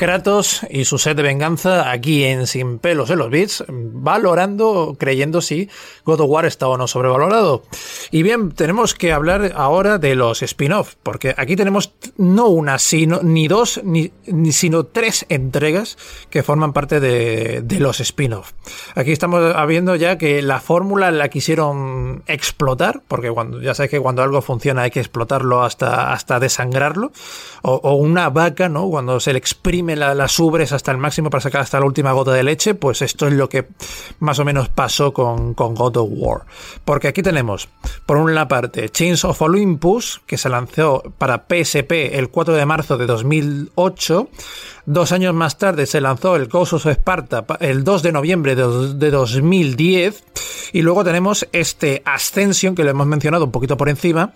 Kratos y su sed de venganza aquí en Sin pelos en los bits, valorando, creyendo si God of War está o no sobrevalorado. Y bien, tenemos que hablar ahora de los spin-off, porque aquí tenemos no una, sino, ni dos, ni, sino tres entregas que forman parte de, los spin-off. Aquí estamos viendo ya que la fórmula la quisieron explotar, porque cuando, ya sabes que cuando algo funciona hay que explotarlo hasta, hasta desangrarlo, o, o una vaca, ¿no? Cuando se le exprime las ubres hasta el máximo para sacar hasta la última gota de leche, pues esto es lo que más o menos pasó con, con God of War. Porque aquí tenemos, por una parte, Chains of Olympus, que se lanzó para PSP el 4 de marzo de 2008. Dos años más tarde se lanzó el Ghost of Sparta el 2 de noviembre de, de 2010. Y luego tenemos este Ascension, que lo hemos mencionado un poquito por encima,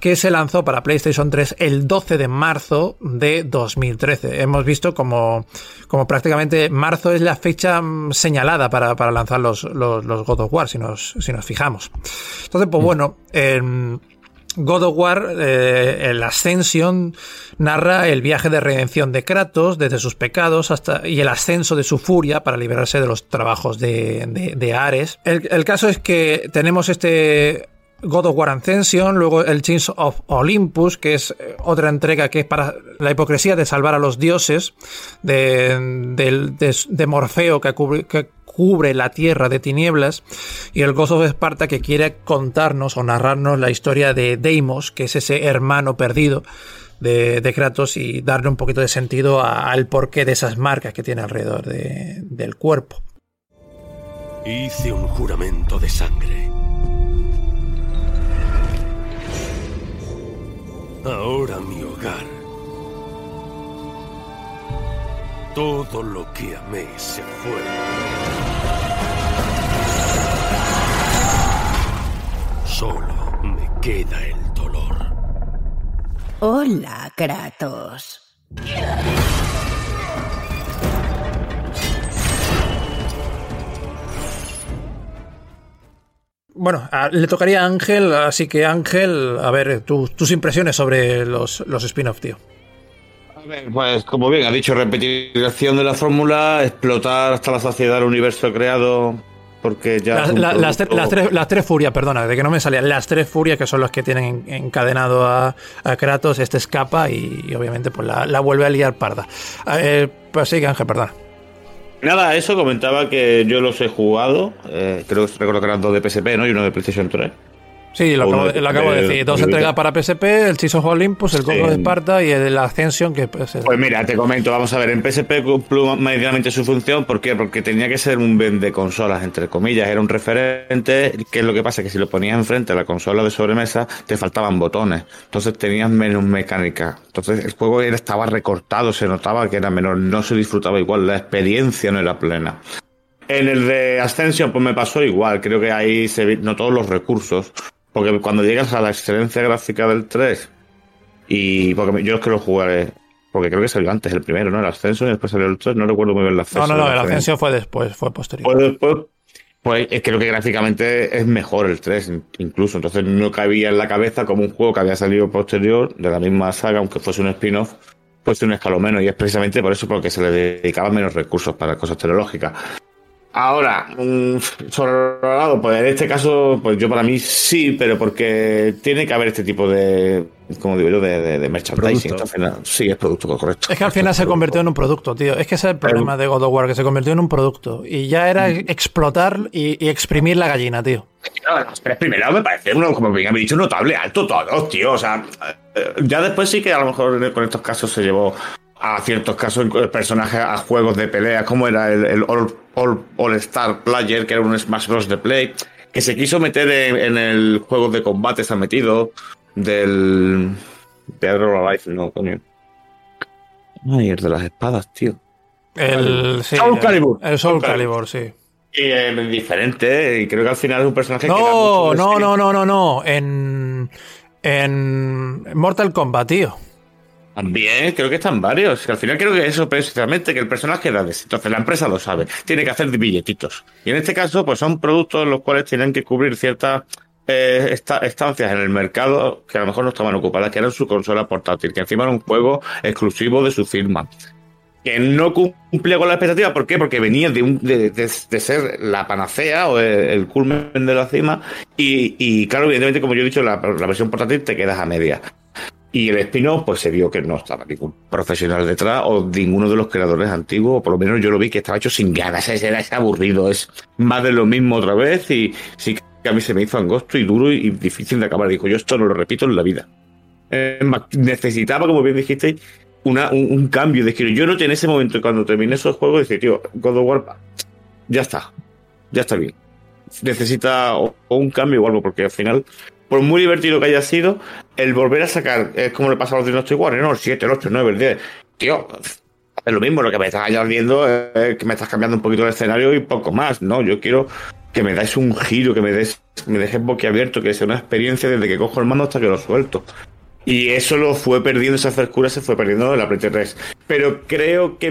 que se lanzó para PlayStation 3 el 12 de marzo de 2013. Hemos visto como, como prácticamente marzo es la fecha mm, señalada para, lanzar los, los, God of War, si nos, si nos fijamos. Entonces, pues mm. bueno, God of War, eh, el Ascension, narra el viaje de redención de Kratos desde sus pecados hasta y el ascenso de su furia para liberarse de los trabajos de, de, Ares. el, caso es que tenemos este God of War Ascension, luego el Chains of Olympus, que es eh, otra entrega que es para la hipocresía de salvar a los dioses, de, Morfeo que cubre, la tierra de tinieblas, y el Ghost of Sparta que quiere contarnos o narrarnos la historia de Deimos, que es ese hermano perdido de, Kratos, y darle un poquito de sentido al porqué de esas marcas que tiene alrededor del cuerpo. Hice un juramento de sangre Ahora mi hogar. Todo lo que amé se fue. Solo me queda el dolor. Hola, Kratos. Bueno, le tocaría a Ángel, así que Ángel, a ver, tus impresiones sobre los, los spin-off, tío. A ver, pues como bien ha dicho, repetición de la fórmula, explotar hasta la saciedad el universo creado, porque ya... las, tres, furias, perdona, de que no me salían, las tres furias que son las que tienen encadenado a, Kratos, este escapa y, obviamente pues la, vuelve a liar parda. Eh, pues sí, Ángel, perdona. Nada, eso comentaba que yo los he jugado. Eh, creo que recuerdo que eran dos de PSP, ¿no? Y uno de PlayStation 3. Sí, lo acabo, de, decir. Dos entregas para PSP, el Chiefs of Olympus, el Coco de Esparta y el Ascension, que pues, pues mira, te comento, vamos a ver, en PSP cumplió medianamente su función, ¿por qué? Porque tenía que ser un vende consolas, entre comillas, era un referente, ¿qué es lo que pasa? Que si lo ponías enfrente a la consola de sobremesa, te faltaban botones, entonces tenías menos mecánica, entonces el juego estaba recortado, se notaba que era menor, no se disfrutaba igual, la experiencia no era plena. En el de Ascension, pues me pasó igual. Creo que ahí se no todos los recursos. Porque cuando llegas a la excelencia gráfica del 3, y porque yo es que lo jugaré, porque creo que salió antes el primero, ¿no? El ascenso y después salió el 3, no recuerdo muy bien el ascenso. No, no, no, el ascenso fue después, fue posterior. Pues después, pues creo que gráficamente es mejor el 3, incluso. Entonces no cabía en la cabeza como un juego que había salido posterior de la misma saga, aunque fuese un spin-off, fuese un escalón menos. Y es precisamente por eso porque se le dedicaban menos recursos para cosas tecnológicas. Ahora, sobrevalorado, pues en este caso, pues yo para mí sí, pero porque tiene que haber este tipo de, como digo yo, de, de, merchandising. sí, es producto correcto. Es que al final se convirtió en un producto, tío. Es que ese es el problema de God of War, que se convirtió en un producto. Y ya era mm. explotar y, exprimir la gallina, tío. No, pero primero me parece uno, como bien habéis dicho, notable, alto todo, tío. O sea, eh, ya después sí que a lo mejor con estos casos se llevó a ciertos casos personajes a juegos de pelea, como era el, All, Star Player, que era un Smash Bros. de Play, que se quiso meter en, el juego de combate, se ha metido, del Pedro Life, no, coño. Ay, el de las espadas, tío. El, sí, Soul Calibur. El Soul Calibur, sí. Y es diferente, y creo que al final es un personaje no, que. No, no, no, no, no, no. En, en Mortal Kombat, tío. También creo que están varios. Que al final creo que eso precisamente que el personaje da Entonces la empresa lo sabe. Tiene que hacer billetitos. Y en este caso, pues son productos los cuales tienen que cubrir ciertas eh, estancias en el mercado que a lo mejor no estaban ocupadas, que eran su consola portátil, que encima era un juego exclusivo de su firma. Que no cumplía con la expectativa. ¿Por qué? Porque venía de, un, de, de, ser la panacea o el, culmen de la cima. Y, y, claro, evidentemente, como yo he dicho, la, la versión portátil te quedas a media. Y el spin pues se vio que no estaba ningún profesional detrás o ninguno de los creadores antiguos, o por lo menos yo lo vi que estaba hecho sin ganas, era ese aburrido, es más de lo mismo otra vez y sí que a mí se me hizo angosto y duro y difícil de acabar. Dijo, yo esto no lo repito en la vida. Eh, necesitaba, como bien dijiste, una, un, cambio de giro. Yo no en ese momento, cuando terminé esos juegos, dije, tío, God of War, ya está, ya está bien. Necesita un cambio o algo, porque al final por muy divertido que haya sido, el volver a sacar, es como le pasa a los Dynasty Warriors, ¿no? El 7, el 8, el 9, el 10. Tío, es lo mismo, lo que me estás añadiendo es que me estás cambiando un poquito el escenario y poco más, ¿no? Yo quiero que me dais un giro, que me des, me dejes boquiabierto, que sea una experiencia desde que cojo el mando hasta que lo suelto. Y eso lo fue perdiendo, esa frescura se fue perdiendo en la Play 3. Pero creo que